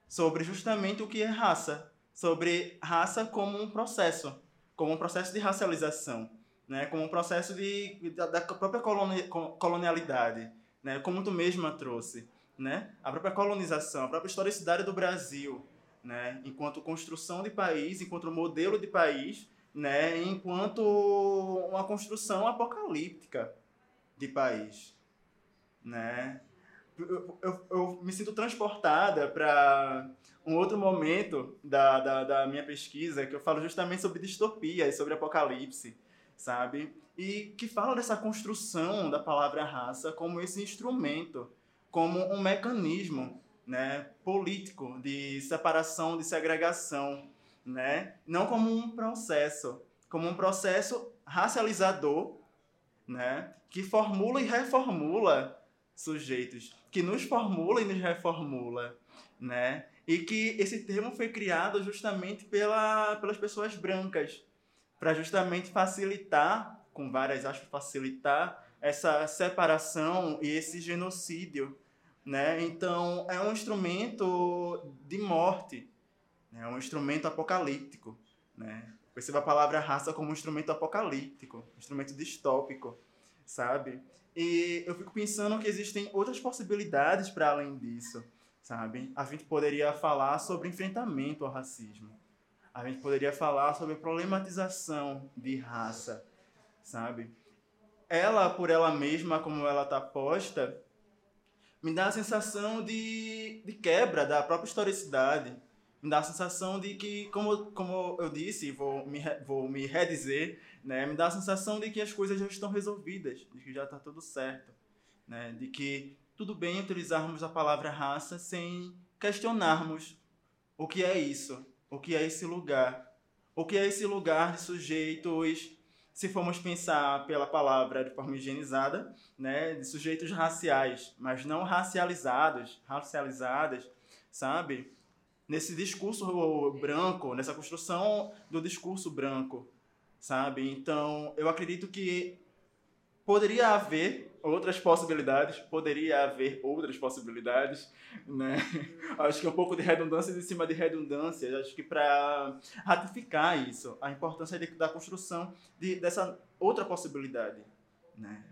sobre justamente o que é raça, sobre raça como um processo, como um processo de racialização, né, como um processo de, da, da própria colonialidade, né, como tu mesma trouxe, né, a própria colonização, a própria historicidade do Brasil, né, enquanto construção de país, enquanto modelo de país, né, enquanto uma construção apocalíptica de país, né, eu, eu, eu me sinto transportada para um outro momento da, da, da, minha pesquisa que eu falo justamente sobre distopia e sobre apocalipse, sabe? E que fala dessa construção da palavra raça como esse instrumento, como um mecanismo né, político de separação, de segregação, né? não como um processo, como um processo racializador né, que formula e reformula sujeitos que nos formula e nos reformula, né? E que esse termo foi criado justamente pela, pelas pessoas brancas, para justamente facilitar, com várias aspas, facilitar essa separação e esse genocídio, né? Então, é um instrumento de morte, né? é um instrumento apocalíptico, né? Perceba a palavra raça como um instrumento apocalíptico, um instrumento distópico, sabe? E eu fico pensando que existem outras possibilidades para além disso, sabe? A gente poderia falar sobre enfrentamento ao racismo. A gente poderia falar sobre problematização de raça, sabe? Ela, por ela mesma, como ela está posta, me dá a sensação de, de quebra da própria historicidade. Me dá a sensação de que, como, como eu disse, vou me, vou me redizer, né? Me dá a sensação de que as coisas já estão resolvidas, de que já está tudo certo, né? De que tudo bem utilizarmos a palavra raça sem questionarmos o que é isso, o que é esse lugar, o que é esse lugar de sujeitos, se formos pensar pela palavra de forma higienizada, né, de sujeitos raciais, mas não racializados, racializadas, sabe? Nesse discurso branco, nessa construção do discurso branco, sabe? Então, eu acredito que poderia haver outras possibilidades, poderia haver outras possibilidades, né? Acho que é um pouco de redundância em cima de redundância, acho que para ratificar isso, a importância de, da construção de, dessa outra possibilidade, né?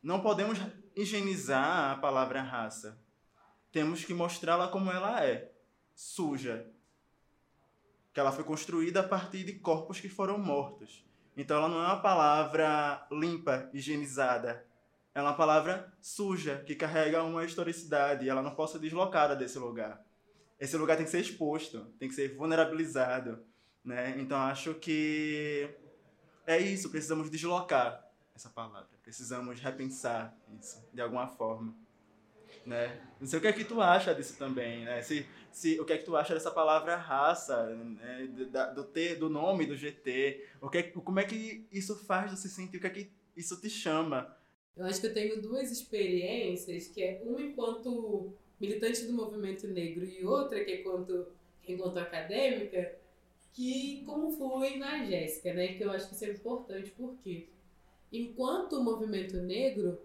Não podemos higienizar a palavra raça. Temos que mostrá-la como ela é, suja, que ela foi construída a partir de corpos que foram mortos. Então ela não é uma palavra limpa, higienizada. É uma palavra suja, que carrega uma historicidade, e ela não pode ser deslocada desse lugar. esse lugar tem que ser exposto, tem que ser vulnerabilizado, né? Então acho que é isso, precisamos deslocar essa palavra, precisamos repensar isso de alguma forma, né? Não sei o que é que tu acha disso também, né? Se, se o que é que tu acha dessa palavra raça, né? do, do, nome do GT, o que é, como é que isso faz você sentir, o que é que isso te chama? Eu acho que eu tenho duas experiências, que é uma enquanto militante do movimento negro e outra que é enquanto, enquanto acadêmica, que como foi na Jéssica, né? Que eu acho que isso é importante porque enquanto movimento negro,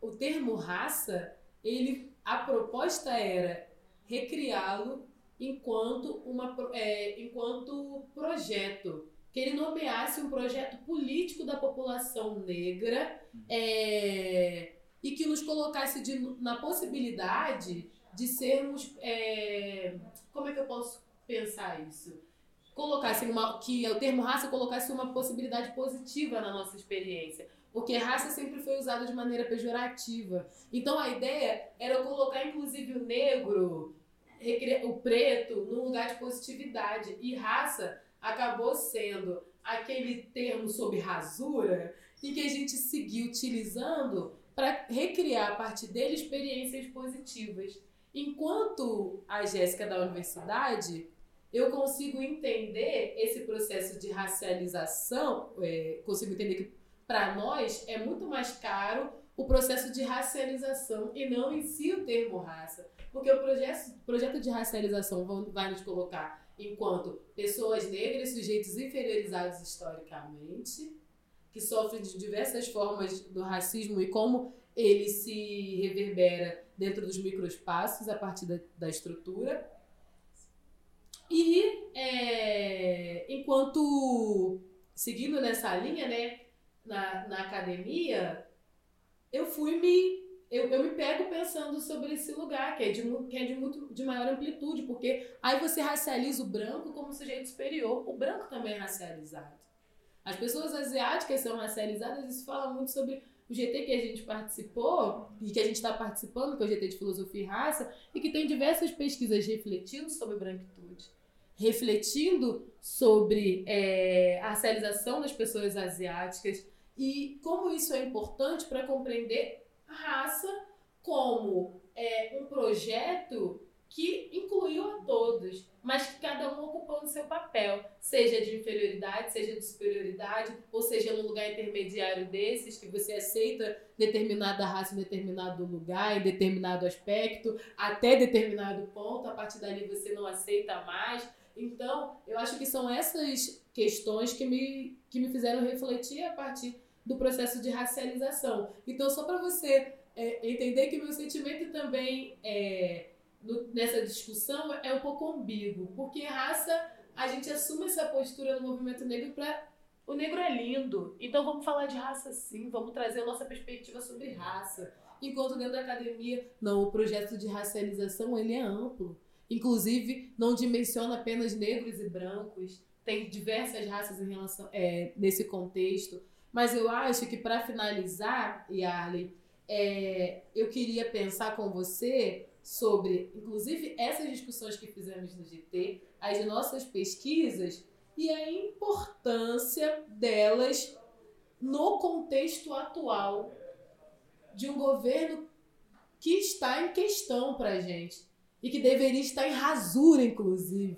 o termo raça, ele a proposta era recriá-lo enquanto uma é, enquanto projeto que ele nomeasse um projeto político da população negra é, e que nos colocasse de, na possibilidade de sermos. É, como é que eu posso pensar isso? Colocasse uma. Que o termo raça colocasse uma possibilidade positiva na nossa experiência. Porque raça sempre foi usada de maneira pejorativa. Então a ideia era colocar, inclusive, o negro, o preto, num lugar de positividade. E raça acabou sendo aquele termo sobre rasura e que a gente seguiu utilizando para recriar a partir dele experiências positivas. Enquanto a Jéssica da universidade, eu consigo entender esse processo de racialização, é, consigo entender que para nós é muito mais caro o processo de racialização e não em si o termo raça. Porque o projeto, projeto de racialização vai nos colocar enquanto pessoas negras, sujeitos inferiorizados historicamente, que sofrem de diversas formas do racismo e como ele se reverbera dentro dos microespaços a partir da, da estrutura. E é, enquanto seguindo nessa linha, né, na, na academia, eu fui me eu, eu me pego pensando sobre esse lugar, que é, de, que é de, muito, de maior amplitude, porque aí você racializa o branco como sujeito superior. O branco também é racializado. As pessoas asiáticas são racializadas, isso fala muito sobre o GT que a gente participou e que a gente está participando, que é o GT de Filosofia e Raça, e que tem diversas pesquisas refletindo sobre branquitude, refletindo sobre é, a racialização das pessoas asiáticas e como isso é importante para compreender a raça como é, um projeto que incluiu a todos, mas que cada um ocupando seu papel, seja de inferioridade, seja de superioridade, ou seja num lugar intermediário desses, que você aceita determinada raça em determinado lugar, em determinado aspecto, até determinado ponto, a partir dali você não aceita mais. Então, eu acho que são essas questões que me, que me fizeram refletir a partir do processo de racialização. Então, só para você é, entender que meu sentimento também é no, nessa discussão é um pouco ambíguo, porque raça, a gente assume essa postura no movimento negro para o negro é lindo, então vamos falar de raça sim, vamos trazer a nossa perspectiva sobre raça. Enquanto dentro da academia, não, o projeto de racialização ele é amplo. Inclusive, não dimensiona apenas negros e brancos, tem diversas raças em relação é, nesse contexto. Mas eu acho que para finalizar, Yarley, é, eu queria pensar com você sobre, inclusive, essas discussões que fizemos no GT, as nossas pesquisas e a importância delas no contexto atual de um governo que está em questão para a gente e que deveria estar em rasura, inclusive,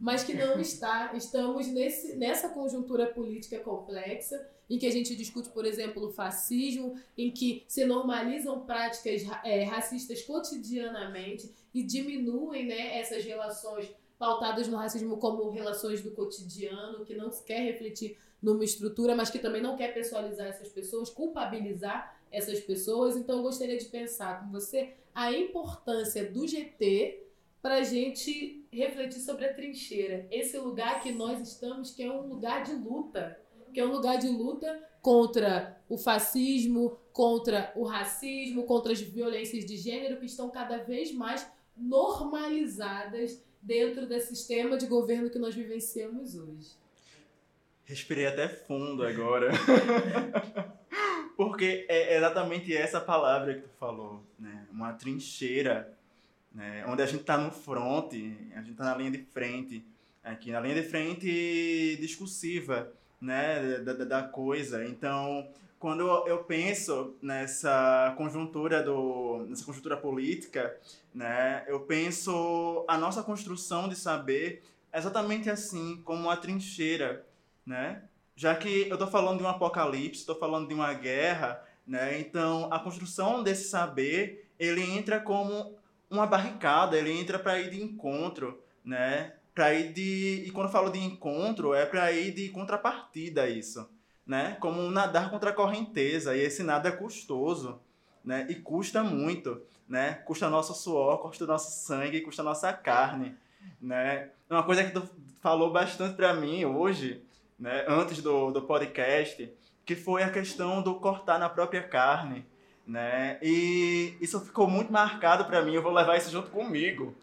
mas que não está. Estamos nesse, nessa conjuntura política complexa em que a gente discute, por exemplo, o fascismo, em que se normalizam práticas é, racistas cotidianamente e diminuem né, essas relações pautadas no racismo como relações do cotidiano, que não quer refletir numa estrutura, mas que também não quer pessoalizar essas pessoas, culpabilizar essas pessoas. Então, eu gostaria de pensar com você a importância do GT para a gente refletir sobre a trincheira, esse lugar que nós estamos, que é um lugar de luta que é um lugar de luta contra o fascismo, contra o racismo, contra as violências de gênero que estão cada vez mais normalizadas dentro desse sistema de governo que nós vivenciamos hoje. Respirei até fundo agora. Porque é exatamente essa palavra que tu falou, né? Uma trincheira. né? onde a gente está no front, a gente está na linha de frente, aqui na linha de frente discursiva né, da, da, coisa. Então, quando eu penso nessa conjuntura do nessa conjuntura política, né, eu penso a nossa construção de saber exatamente assim, como uma trincheira, né? Já que eu estou falando de um apocalipse, estou falando de uma guerra, né? Então, a construção desse saber, ele entra como uma barricada, ele entra para ir de encontro, né? Para ir de e quando eu falo de encontro, é para ir de contrapartida a isso, né? Como nadar contra a correnteza, e esse nada é custoso, né? E custa muito, né? Custa nosso suor, custa nosso sangue, custa nossa carne, né? Uma coisa que tu falou bastante para mim hoje, né, antes do, do podcast, que foi a questão do cortar na própria carne, né? E isso ficou muito marcado para mim, eu vou levar isso junto comigo.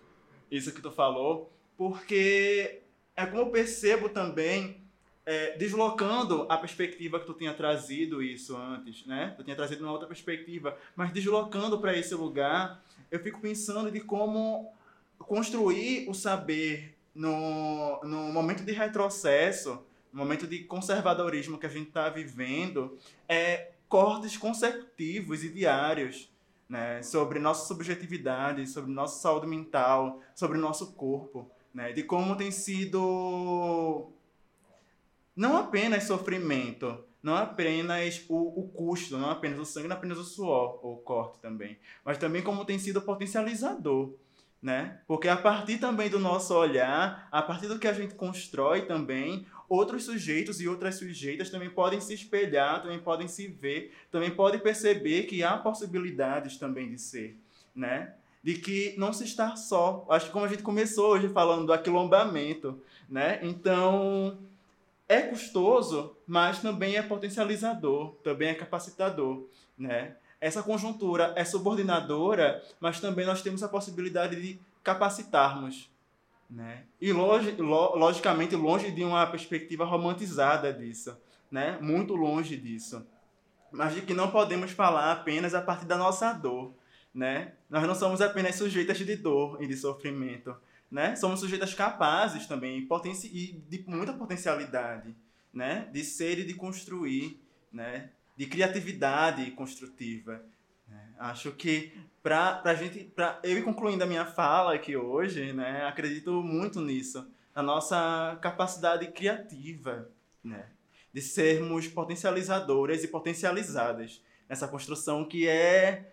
Isso que tu falou, porque é como eu percebo também é, deslocando a perspectiva que tu tinha trazido isso antes, né? Tu tinha trazido uma outra perspectiva, mas deslocando para esse lugar, eu fico pensando de como construir o saber no, no momento de retrocesso, no momento de conservadorismo que a gente está vivendo, é cortes consecutivos e diários né, sobre nossa subjetividade, sobre nossa saúde mental, sobre nosso corpo, né, de como tem sido não apenas sofrimento, não apenas o, o custo, não apenas o sangue, não apenas o suor, o corte também, mas também como tem sido potencializador né? Porque a partir também do nosso olhar, a partir do que a gente constrói também, outros sujeitos e outras sujeitas também podem se espelhar, também podem se ver, também podem perceber que há possibilidades também de ser, né? De que não se está só. Acho que como a gente começou hoje falando do aquilombamento, né? Então, é custoso, mas também é potencializador, também é capacitador, né? essa conjuntura é subordinadora, mas também nós temos a possibilidade de capacitarmos. Né? E logi logicamente longe de uma perspectiva romantizada disso, né? muito longe disso. Mas de que não podemos falar apenas a partir da nossa dor. Né? Nós não somos apenas sujeitas de dor e de sofrimento. Né? Somos sujeitas capazes também e de muita potencialidade né? de ser e de construir. Né? de criatividade construtiva. Né? Acho que para a gente, para eu concluindo a minha fala aqui hoje, né, acredito muito nisso, na nossa capacidade criativa, né, de sermos potencializadoras e potencializadas nessa construção que é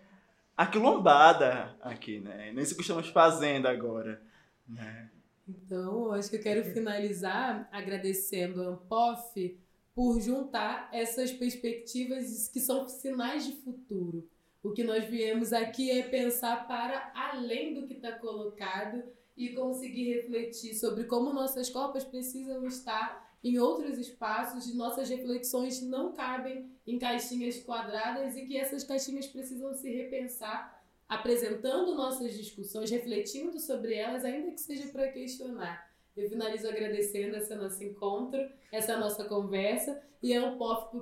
aquilombada aqui, né? Nisso que estamos fazendo agora, né? Então, acho que eu quero finalizar agradecendo a Ampof por juntar essas perspectivas que são sinais de futuro. O que nós viemos aqui é pensar para além do que está colocado e conseguir refletir sobre como nossas copas precisam estar em outros espaços e nossas reflexões não cabem em caixinhas quadradas e que essas caixinhas precisam se repensar, apresentando nossas discussões, refletindo sobre elas, ainda que seja para questionar. Eu finalizo agradecendo esse nosso encontro, essa nossa conversa e um POF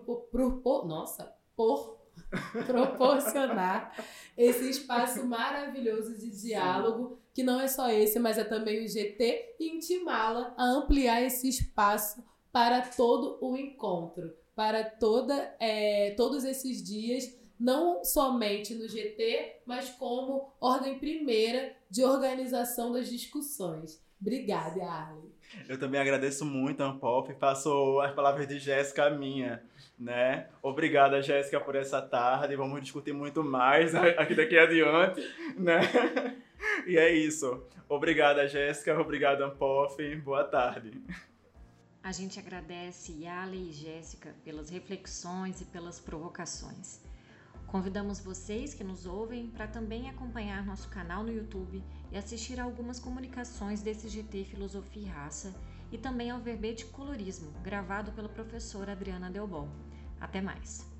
por, nossa, por proporcionar esse espaço maravilhoso de diálogo, que não é só esse, mas é também o GT, e intimá-la a ampliar esse espaço para todo o encontro, para toda, é, todos esses dias, não somente no GT, mas como ordem primeira de organização das discussões. Obrigada, Arlen. Eu também agradeço muito a Ampop e passo as palavras de Jéssica minha. Né? Obrigada, Jéssica, por essa tarde. Vamos discutir muito mais aqui daqui adiante. Né? E é isso. Obrigada, Jéssica. Obrigado, Ampof. Boa tarde. A gente agradece Yale e Jéssica pelas reflexões e pelas provocações. Convidamos vocês que nos ouvem para também acompanhar nosso canal no YouTube e assistir a algumas comunicações desse GT Filosofia e Raça e também ao verbete Colorismo, gravado pela professora Adriana Delbon. Até mais!